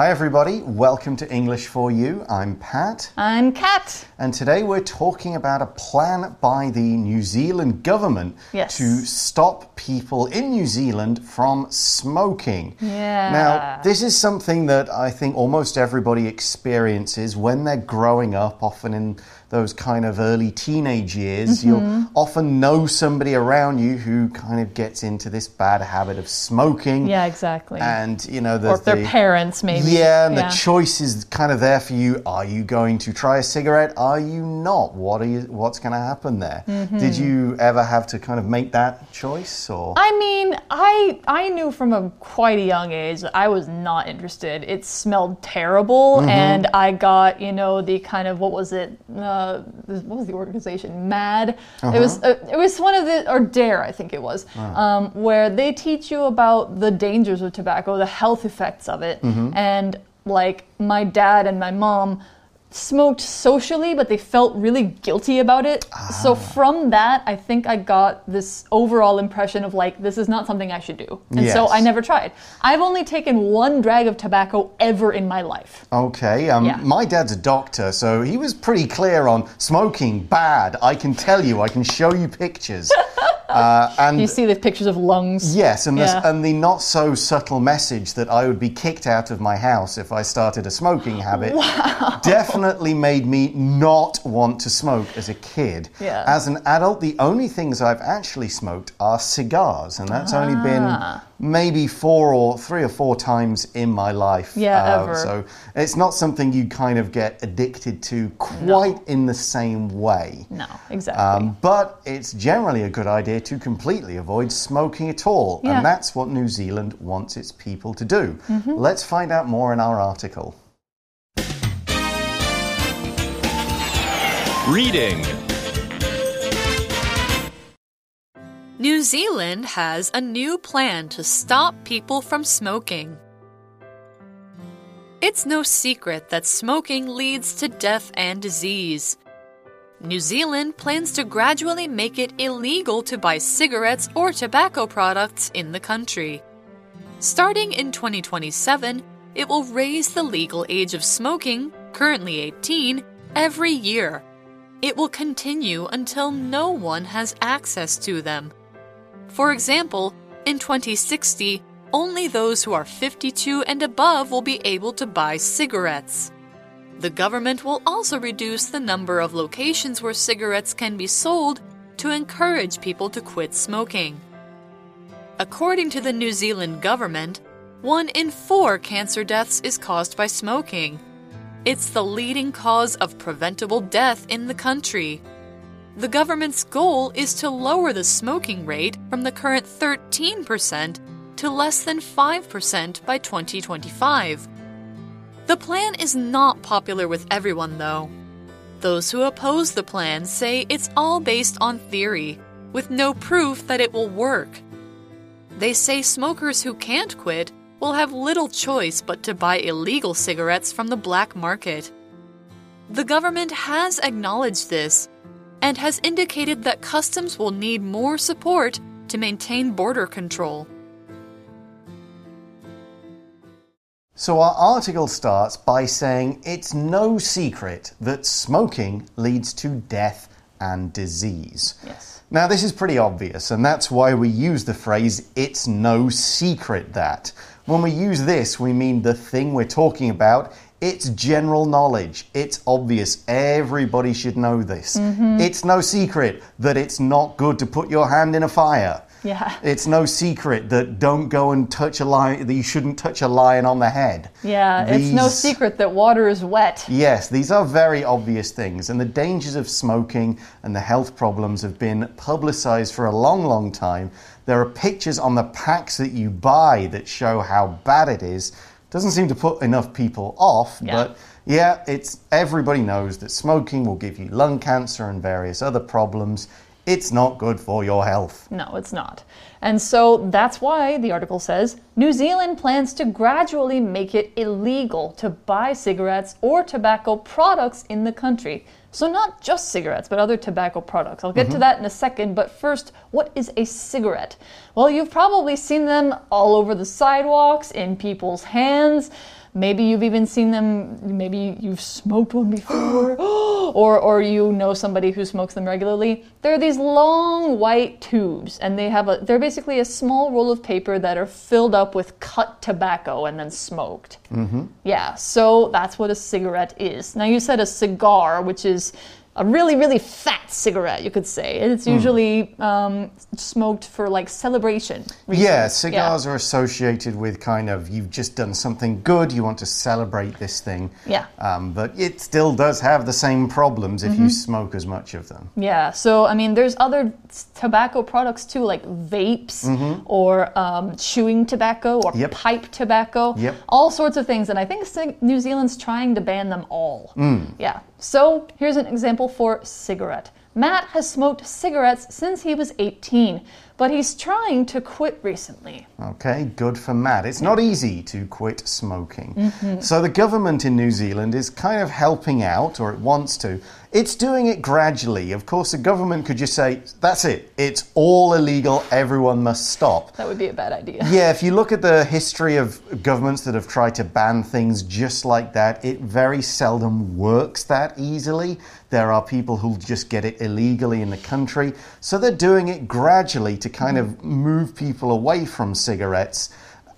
Hi, everybody. Welcome to English for You. I'm Pat. I'm Kat. And today we're talking about a plan by the New Zealand government Yes. to stop people in New Zealand from smoking. Yeah. Now, this is something that I think almost everybody experiences when they're growing up, often in those kind of early teenage years. Mm-hmm. You'll often know somebody around you who kind of gets into this bad habit of smoking. Yeah, exactly. And, you know, or their the- parents, maybe. yeah, and the choice is kind of there for you. Are you going to try a cigarette? Are you not? What are you? What's going to happen there? Did you ever have to kind of make that choice, or I mean, I I knew from a quite a young age that I was not interested. It smelled terrible, Mm-hmm. and I got you know the kind of what was it? Uh, what was the organization? Mad. It was Uh-huh. uh, it was one of the or DARE I think it was, um, where they teach you about the dangers of tobacco, the health effects of it, Mm-hmm. and like my dad and my mom smoked socially, but they felt really guilty about it. So from that, I think I got this overall impression of like this is not something I should do, and so I never tried. I've only taken one drag of tobacco ever in my life. okay? Um, Yeah. My dad's a doctor, so he was pretty clear on smoking bad. I can tell you. I can show you pictures. uh, and You see the pictures of lungs. Yes, and, Yeah. and the not so subtle message that I would be kicked out of my house if I started a smoking habit definitely made me not want to smoke as a kid. Yeah. As an adult, the only things I've actually smoked are cigars, and that's only been Ah. maybe four or three or four times in my life. Uh, Yeah, ever. So it's not something you kind of get addicted to quite in the same way. No, exactly. Um, but it's generally a good idea to completely avoid smoking at all. Yeah. And that's what New Zealand wants its people to do. Mm-hmm. Let's find out more in our article. Reading New Zealand has a new plan to stop people from smoking. It's no secret that smoking leads to death and disease. New Zealand plans to gradually make it illegal to buy cigarettes or tobacco products in the country. Starting in 2027, it will raise the legal age of smoking, currently 18, every year. It will continue until no one has access to them. For example, in 2060, only those who are 52 and above will be able to buy cigarettes. The government will also reduce the number of locations where cigarettes can be sold to encourage people to quit smoking. According to the New Zealand government, one in four cancer deaths is caused by smoking. It's the leading cause of preventable death in the country. The government's goal is to lower the smoking rate from the current 13% to less than 5% by 2025. The plan is not popular with everyone, though. Those who oppose the plan say it's all based on theory, with no proof that it will work. They say smokers who can't quit will have little choice but to buy illegal cigarettes from the black market. The government has acknowledged this and has indicated that customs will need more support to maintain border control. So, our article starts by saying it's no secret that smoking leads to death and disease. yes. Now, this is pretty obvious, and that's why we use the phrase, it's no secret that. When we use this, we mean the thing we're talking about. It's general knowledge. It's obvious. Everybody should know this. Mm-hmm. It's no secret that it's not good to put your hand in a fire. Yeah. It's no secret that don't go and touch a lion, that you shouldn't touch a lion on the head. Yeah, it's no secret that water is wet. Yes, these are very obvious things, and the dangers of smoking and the health problems have been publicized for a long, long time. There are pictures on the packs that you buy that show how bad it is. Doesn't seem to put enough people off, Yeah. but yeah, it's everybody knows that smoking will give you lung cancer and various other problems. It's not good for your health. No, it's not. And so that's why the article says New Zealand plans to gradually make it illegal to buy cigarettes or tobacco products in the country. So, not just cigarettes, but other tobacco products. I'll get to mm-hmm. that in a second, but first, what is a cigarette? Well, you've probably seen them all over the sidewalks, in people's hands. Maybe you've even seen them, maybe you've smoked one before, or, or you know somebody who smokes them regularly. They're these long white tubes, and they have a, they're basically a small roll of paper that are filled up with cut tobacco and then smoked. Mm-hmm. Yeah, so that's what a cigarette is. Now, you said a cigar, which is a really, really fat cigarette, you could say. It's usually um, smoked for like celebration. reasons. Yeah, cigars are associated with kind of you've just done something good, you want to celebrate this thing. Yeah. Um, but it still does have the same problems if you smoke as much of them. Yeah, so I mean, there's other tobacco products too, like vapes or um, chewing tobacco or Mm-hmm. Yep. pipe tobacco, Yep. all sorts of things. And I think New Zealand's trying to ban them all. Mm. Yeah, so here's an example for cigarette. Matt has smoked cigarettes since he was 18, but he's trying to quit recently. Okay, good for Matt. It's not easy to quit smoking. Mm-hmm. So the government in New Zealand is kind of helping out, or it wants to. It's doing it gradually. Of course, the government could just say, that's it, it's all illegal, everyone must stop. That would be a bad idea. Yeah, if you look at the history of governments that have tried to ban things just like that, it very seldom works that easily. There are people who just get it illegally in the country. So they're doing it gradually to kind of move people away from cigarettes.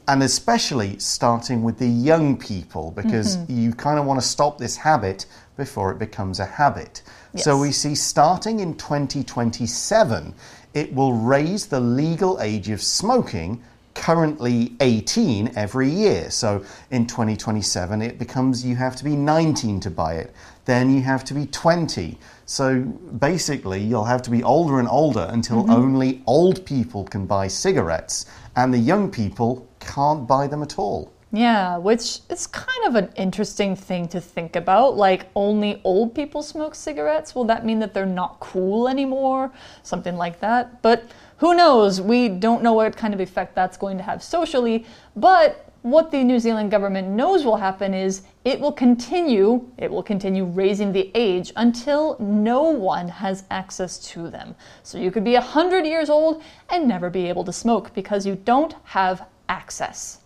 And especially starting with the young people, because mm-hmm. you kind of want to stop this habit before it becomes a habit. So we see starting in 2027, it will raise the legal age of smoking, currently 18, every year. So in 2027, it becomes you have to be 19 to buy it, then you have to be 20. So basically, you'll have to be older and older until mm-hmm. only old people can buy cigarettes, and the young people can't buy them at all. Yeah, which is kind of an interesting thing to think about. Like, only old people smoke cigarettes? Will that mean that they're not cool anymore? Something like that. But who knows? We don't know what kind of effect that's going to have socially. But what the New Zealand government knows will happen is it will continue, it will continue raising the age until no one has access to them. So you could be 100 years old and never be able to smoke because you don't have access.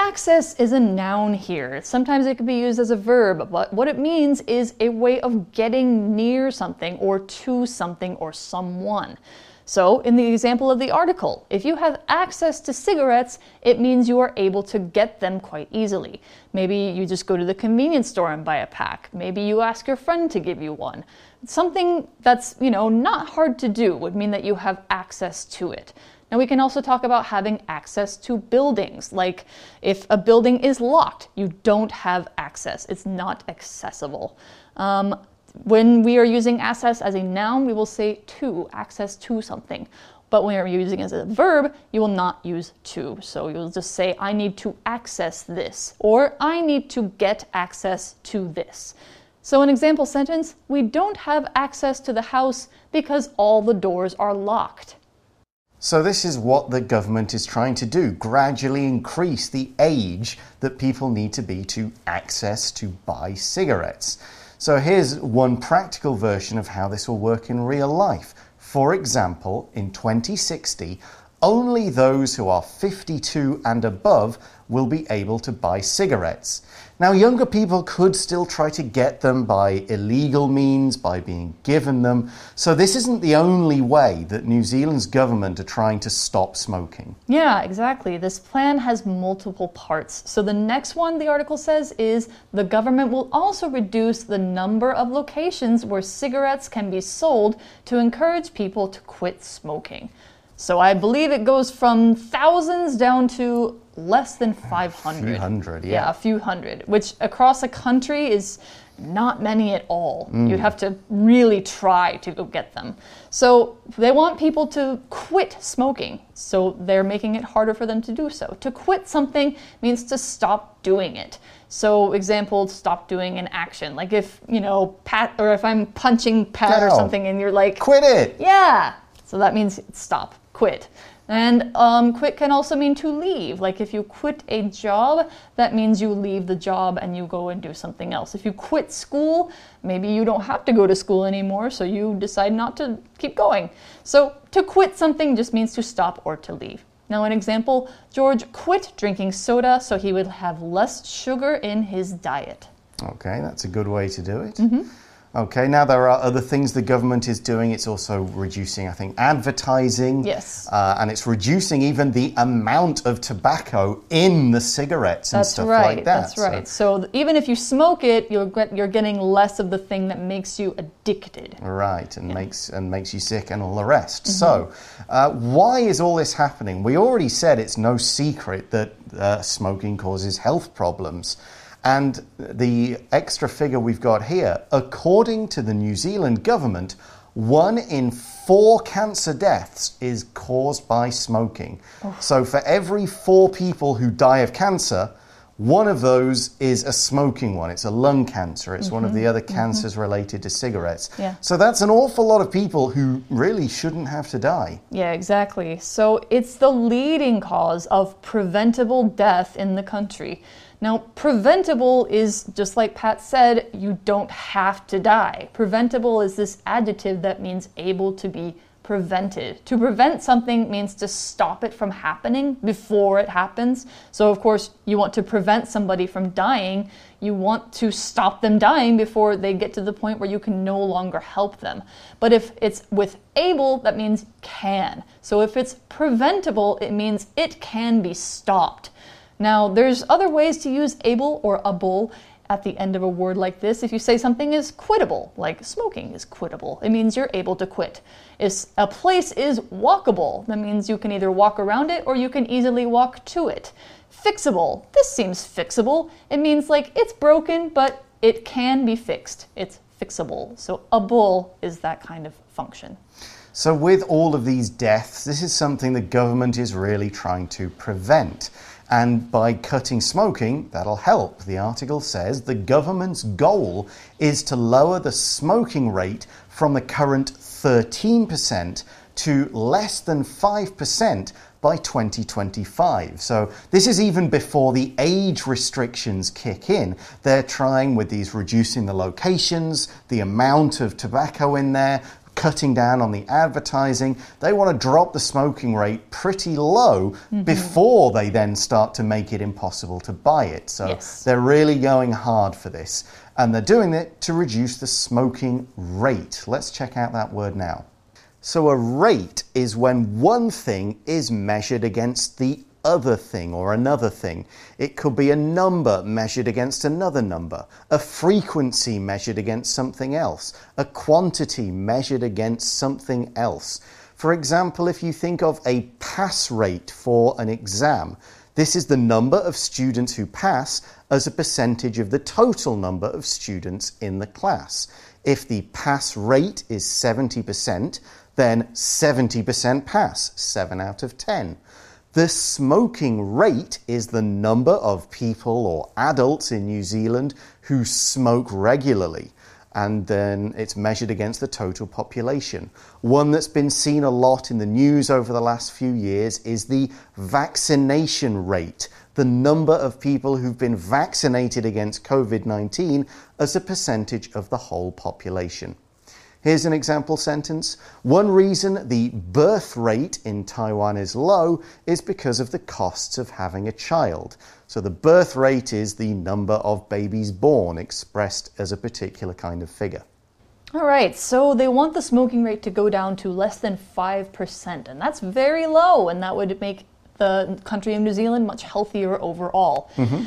Access is a noun here. Sometimes it can be used as a verb, but what it means is a way of getting near something or to something or someone. So, in the example of the article, if you have access to cigarettes, it means you are able to get them quite easily. Maybe you just go to the convenience store and buy a pack. Maybe you ask your friend to give you one. Something that's, you know, not hard to do would mean that you have access to it. Now, we can also talk about having access to buildings. Like, if a building is locked, you don't have access, it's not accessible. Um, when we are using access as a noun, we will say to, access to something. But when you're using it as a verb, you will not use to. So you'll just say, I need to access this, or I need to get access to this. So, an example sentence we don't have access to the house because all the doors are locked. So, this is what the government is trying to do gradually increase the age that people need to be to access to buy cigarettes. So, here's one practical version of how this will work in real life. For example, in 2060, only those who are 52 and above will be able to buy cigarettes. Now, younger people could still try to get them by illegal means, by being given them. So, this isn't the only way that New Zealand's government are trying to stop smoking. Yeah, exactly. This plan has multiple parts. So the next one the article says is the government will also reduce the number of locations where cigarettes can be sold to encourage people to quit smoking. So I believe it goes from thousands down to less than 500. few hundred, Yeah, yeah. a few hundred, which across a country is not many at all. Mm. You'd have to really try to go get them. So they want people to quit smoking. So they're making it harder for them to do so. To quit something means to stop doing it. So example, stop doing an action. Like if, you know, Pat or if I'm punching Pat or something and you're like Quit it! yeah. So that means stop, quit. And um, quit can also mean to leave. Like if you quit a job, that means you leave the job and you go and do something else. If you quit school, maybe you don't have to go to school anymore, so you decide not to keep going. So to quit something just means to stop or to leave. Now, an example George quit drinking soda so he would have less sugar in his diet. Okay, that's a good way to do it. Okay, now there are other things the government is doing. It's also reducing, I think, advertising. Yes. Uh, and it's reducing even the amount of tobacco in the cigarettes and That's stuff right. like that. That's right. So, th- even if you smoke it, you're you're getting less of the thing that makes you addicted. Right, and makes and makes you sick and all the rest. Mm-hmm. So, uh, why is all this happening? We already said it's no secret that uh, smoking causes health problems. And the extra figure we've got here, according to the New Zealand government, one in four cancer deaths is caused by smoking. Oh. So, for every four people who die of cancer, one of those is a smoking one. It's a lung cancer. It's one of the mm-hmm. other mm-hmm. cancers related to cigarettes. Yeah. So that's an awful lot of people who really shouldn't have to die. Yeah, exactly. So it's the leading cause of preventable death in the country. Now, preventable is just like Pat said, you don't have to die. Preventable is this adjective that means able to be prevented. To prevent something means to stop it from happening before it happens. So, of course, you want to prevent somebody from dying. You want to stop them dying before they get to the point where you can no longer help them. But if it's with able, that means can. So, if it's preventable, it means it can be stopped. Now, there's other ways to use able or able at the end of a word like this. If you say something is quittable, like smoking is quittable, it means you're able to quit. If a place is walkable, that means you can either walk around it or you can easily walk to it. Fixable, this seems fixable. It means like it's broken, but it can be fixed. It's fixable. So a bull is that kind of function. So, with all of these deaths, this is something the government is really trying to prevent. And by cutting smoking, that'll help. The article says the government's goal is to lower the smoking rate from the current 13% to less than 5% by 2025. So, this is even before the age restrictions kick in. They're trying with these reducing the locations, the amount of tobacco in there, cutting down on the advertising. They want to drop the smoking rate pretty low mm-hmm. before they then start to make it impossible to buy it. So Yes. they're really going hard for this. And they're doing it to reduce the smoking rate. Let's check out that word now. So, a rate is when one thing is measured against the other thing or another thing. It could be a number measured against another number, a frequency measured against something else, a quantity measured against something else. For example, if you think of a pass rate for an exam, this is the number of students who pass as a percentage of the total number of students in the class. If the pass rate is 70%, then 70% pass, 7 out of 10. The smoking rate is the number of people or adults in New Zealand who smoke regularly, and then it's measured against the total population. One that's been seen a lot in the news over the last few years is the vaccination rate, the number of people who've been vaccinated against COVID 19 as a percentage of the whole population. Here's an example sentence. One reason the birth rate in Taiwan is low is because of the costs of having a child. So the birth rate is the number of babies born expressed as a particular kind of figure. All right, so they want the smoking rate to go down to less than 5%, and that's very low, and that would make the country of New Zealand much healthier overall. Mm-hmm.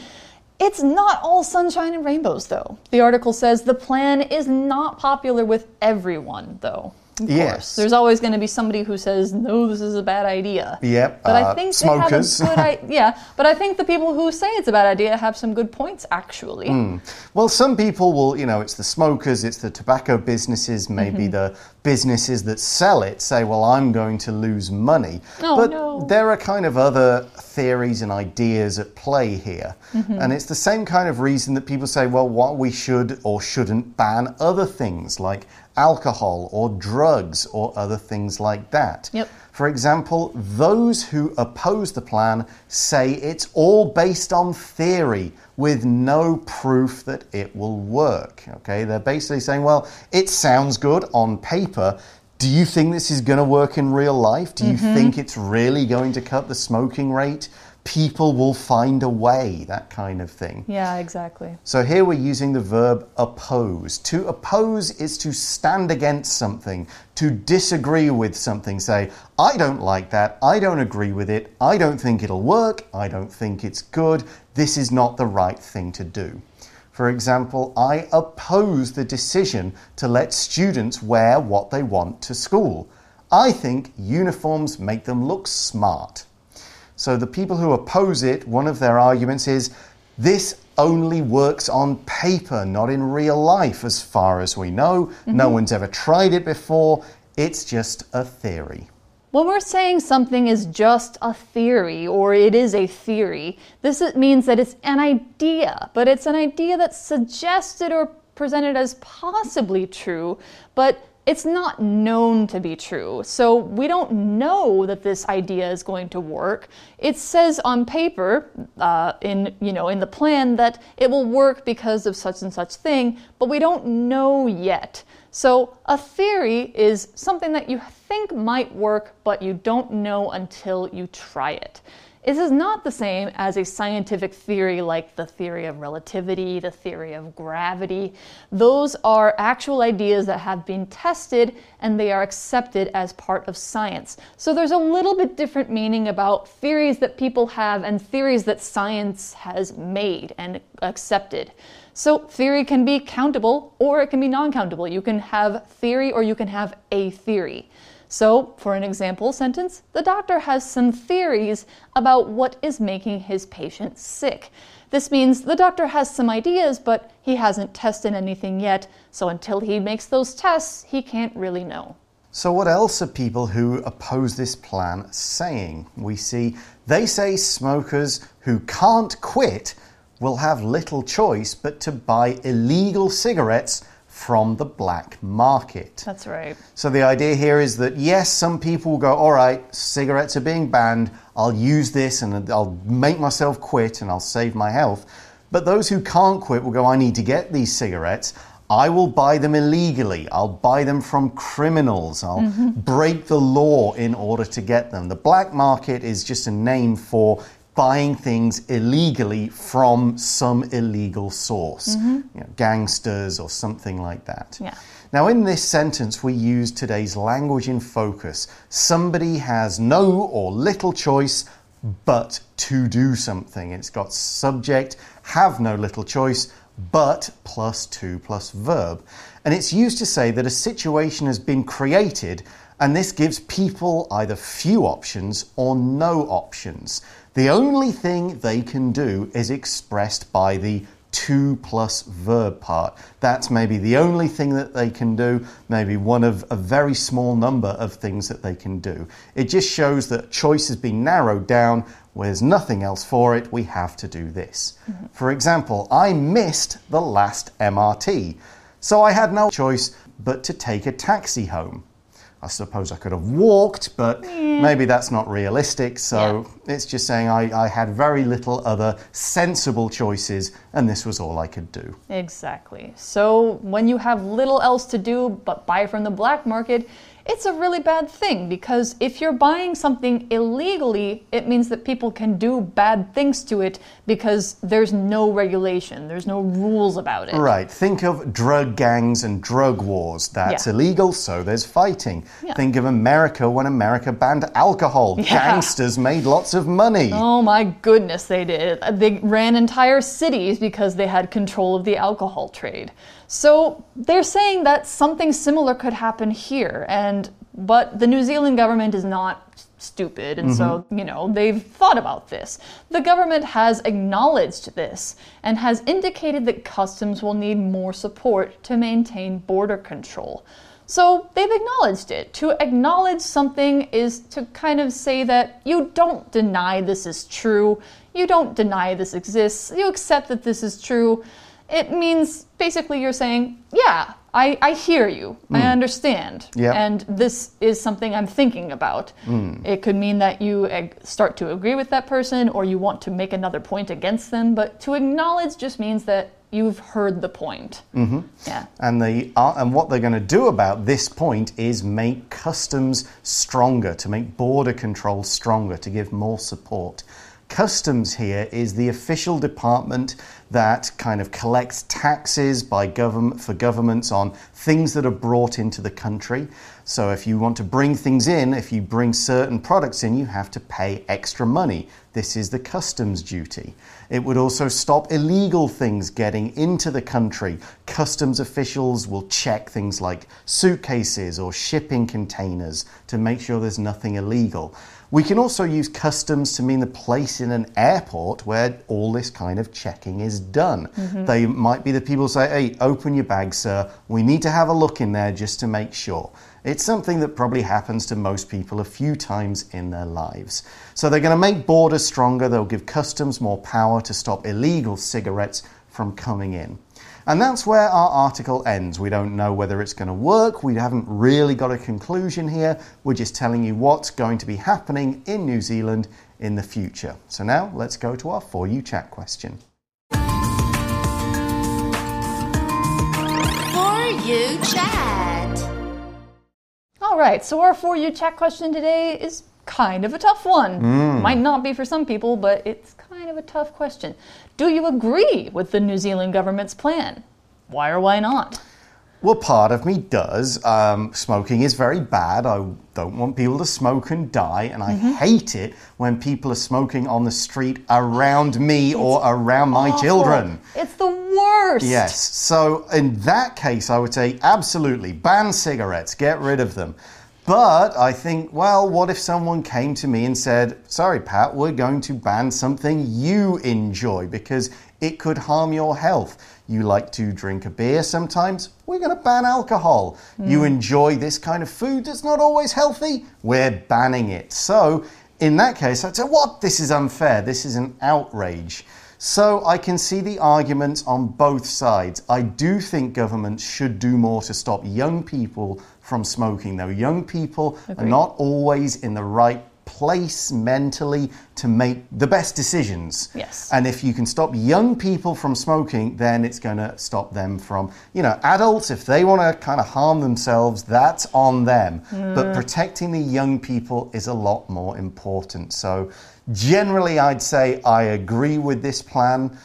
It's not all sunshine and rainbows, though. The article says the plan is not popular with everyone, though. Of Yes. course. There's always going to be somebody who says, no, this is a bad idea. Yep, But I uh, think smokers. they have a good idea. Yeah, but I think the people who say it's a bad idea have some good points, actually. Hmm. Well, some people will, you know, it's the smokers, it's the tobacco businesses, maybe Mm-hmm. the businesses that sell it say, well, I'm going to lose money. Oh, but no. there are kind of other theories and ideas at play here. Mm-hmm. And it's the same kind of reason that people say, well, what we should or shouldn't ban other things like alcohol or drugs or other things like that. Yep. For example, those who oppose the plan say it's all based on theory with no proof that it will work. Okay, they're basically saying, well, it sounds good on paper. Do you think this is going to work in real life? Do you mm-hmm. think it's really going to cut the smoking rate? People will find a way, that kind of thing. Yeah, exactly. So here we're using the verb oppose. To oppose is to stand against something, to disagree with something. Say, I don't like that, I don't agree with it, I don't think it'll work, I don't think it's good, this is not the right thing to do. For example, I oppose the decision to let students wear what they want to school. I think uniforms make them look smart. So the people who oppose it, one of their arguments is this only works on paper, not in real life, as far as we know. No mm-hmm. one's ever tried it before. It's just a theory. When we're saying something is just a theory or it is a theory, this means that it's an idea, but it's an idea that's suggested or presented as possibly true, but it's not known to be true. So we don't know that this idea is going to work. It says on paper, uh, in you know, in the plan that it will work because of such and such thing, but we don't know yet. So a theory is something that you think might work, but you don't know until you try it. This is not the same as a scientific theory like the theory of relativity, the theory of gravity. Those are actual ideas that have been tested and they are accepted as part of science. So there's a little bit different meaning about theories that people have and theories that science has made and accepted. So theory can be countable or it can be non countable. You can have theory or you can have a theory. So, for an example sentence, the doctor has some theories about what is making his patient sick. This means the doctor has some ideas, but he hasn't tested anything yet, so until he makes those tests, he can't really know. So, what else are people who oppose this plan saying? We see they say smokers who can't quit will have little choice but to buy illegal cigarettes from the black market. That's right. So the idea here is that yes, some people will go, all right, cigarettes are being banned. I'll use this and I'll make myself quit and I'll save my health. But those who can't quit will go, I need to get these cigarettes. I will buy them illegally. I'll buy them from criminals. I'll mm-hmm. break the law in order to get them. The black market is just a name for buying things illegally from some illegal source, mm-hmm. you know, gangsters or something like that. Yeah. Now, in this sentence, we use today's language in focus. Somebody has no or little choice but to do something. It's got subject, have no little choice, but plus to plus verb. And it's used to say that a situation has been created and this gives people either few options or no options. The only thing they can do is expressed by the to plus verb part. That's maybe the only thing that they can do, maybe one of a very small number of things that they can do. It just shows that choice has been narrowed down. Where there's nothing else for it, we have to do this. Mm-hmm. For example, I missed the last MRT, so I had no choice but to take a taxi home. I suppose I could have walked, but maybe that's not realistic. So it's just saying I, I had very little other sensible choices, and this was all I could do. Exactly. So when you have little else to do but buy from the black market, it's a really bad thing because if you're buying something illegally, it means that people can do bad things to it because there's no regulation, there's no rules about it. Right. Think of drug gangs and drug wars. That's Yeah. illegal, so there's fighting. Yeah. Think of America when America banned alcohol. Yeah. Gangsters made lots of money. Oh my goodness, they did. They ran entire cities because they had control of the alcohol trade. So they're saying that something similar could happen here, and but the New Zealand government is not stupid, and so mm-hmm. you know they've thought about this. The government has acknowledged this and has indicated that customs will need more support to maintain border control. So they've acknowledged it. To acknowledge something is to kind of say that you don't deny this is true, you don't deny this exists, you accept that this is true. It means basically you're saying, yeah, I, I hear you, I understand, Yep. and this is something I'm thinking about. It could mean that you start to agree with that person or you want to make another point against them, but to acknowledge just means that you've heard the point. Mm-hmm. Yeah. And the uh, and what they're going to do about this point is make customs stronger, to make border control stronger, to give more support. Customs here is the official department that kind of collects taxes by government for governments on things that are brought into the country. So if you want to bring things in, if you bring certain products in, you have to pay extra money. This is the customs duty. It would also stop illegal things getting into the country. Customs officials will check things like suitcases or shipping containers to make sure there's nothing illegal. We can also use customs to mean the place in an airport where all this kind of checking is done. Mm-hmm. They might be the people who say, hey, open your bag, sir. We need to have a look in there just to make sure. It's something that probably happens to most people a few times in their lives. So they're going to make borders stronger. They'll give customs more power to stop illegal cigarettes from coming in. And that's where our article ends. We don't know whether it's going to work. We haven't really got a conclusion here. We're just telling you what's going to be happening in New Zealand in the future. So now let's go to our For You Chat question. For you chat. All right, so our For You chat question today is kind of a tough one. Might not be for some people, but it's kind of a tough question. Do you agree with the New Zealand government's plan? Why or why not? Well, part of me does. Um, smoking is very bad. I don't want people to smoke and die, and I hate it when people are smoking on the street around me or around my children. It's the worst. Yes. So in that case, I would say absolutely ban cigarettes, get rid of them. But I think, well, what if someone came to me and said, sorry, Pat, we're going to ban something you enjoy because it could harm your health. You like to drink a beer sometimes, we're going to ban alcohol. You hmm. enjoy this kind of food that's not always healthy, we're banning it. So in that case, I'd say, what? This is unfair. This is an outrage. So I can see the arguments on both sides. I do think governments should do more to stop young people from smoking, though. Young people are not always in the right place mentally to make the best decisions. Yes. And if you can stop young people from smoking, then it's going to stop them from, you know, adults, if they want to kind of harm themselves, that's on them. But mm. protecting the young people is a lot more important. So generally, I'd say I agree with this plan,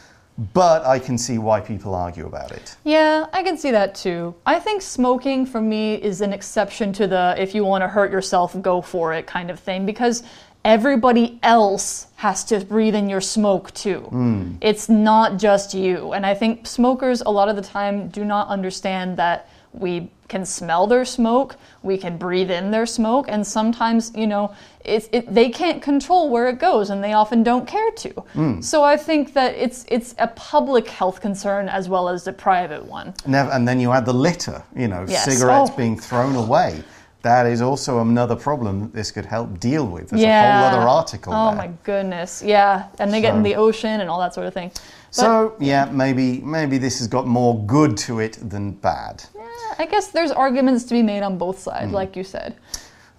but I can see why people argue about it. Yeah, I can see that too. I think smoking for me is an exception to the if you want to hurt yourself, go for it kind of thing because everybody else has to breathe in your smoke too. Hmm. It's not just you. And I think smokers a lot of the time do not understand that we can smell their smoke, we can breathe in their smoke, and sometimes, you know, it's, it, they can't control where it goes, and they often don't care to. Hmm. So I think that it's it's a public health concern as well as a private one. Never, and then you add the litter, you know, Yes. cigarettes Oh. being thrown away. That is also another problem that this could help deal with. There's yeah. a whole other article Oh there. my goodness, yeah, and they get in the ocean and all that sort of thing. But So yeah, maybe maybe this has got more good to it than bad. Yeah, I guess there's arguments to be made on both sides, hmm. like you said.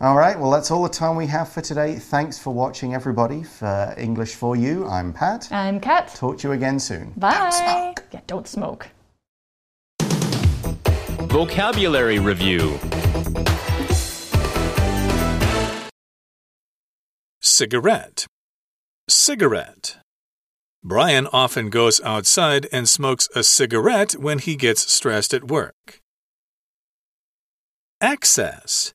All right, well that's all the time we have for today. Thanks for watching, everybody. For English for You, I'm Pat. I'm Kat. Talk to you again soon. Bye. Yeah, don't smoke. Vocabulary Review Cigarette. Cigarette. Brian often goes outside and smokes a cigarette when he gets stressed at work. Access.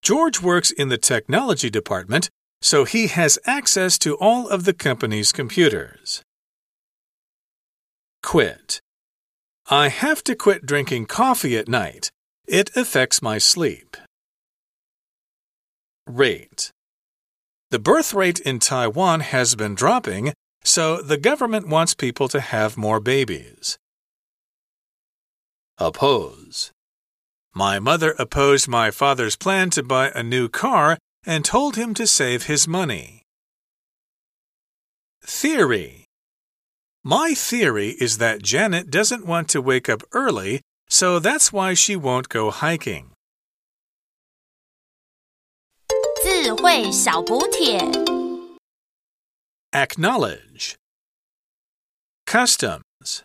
George works in the technology department, so he has access to all of the company's computers. Quit. I have to quit drinking coffee at night. It affects my sleep. Rate. The birth rate in Taiwan has been dropping, so the government wants people to have more babies. Oppose. My mother opposed my father's plan to buy a new car and told him to save his money. Theory. My theory is that Janet doesn't want to wake up early, so that's why she won't go hiking. 智慧小补帖。 Acknowledge. Customs.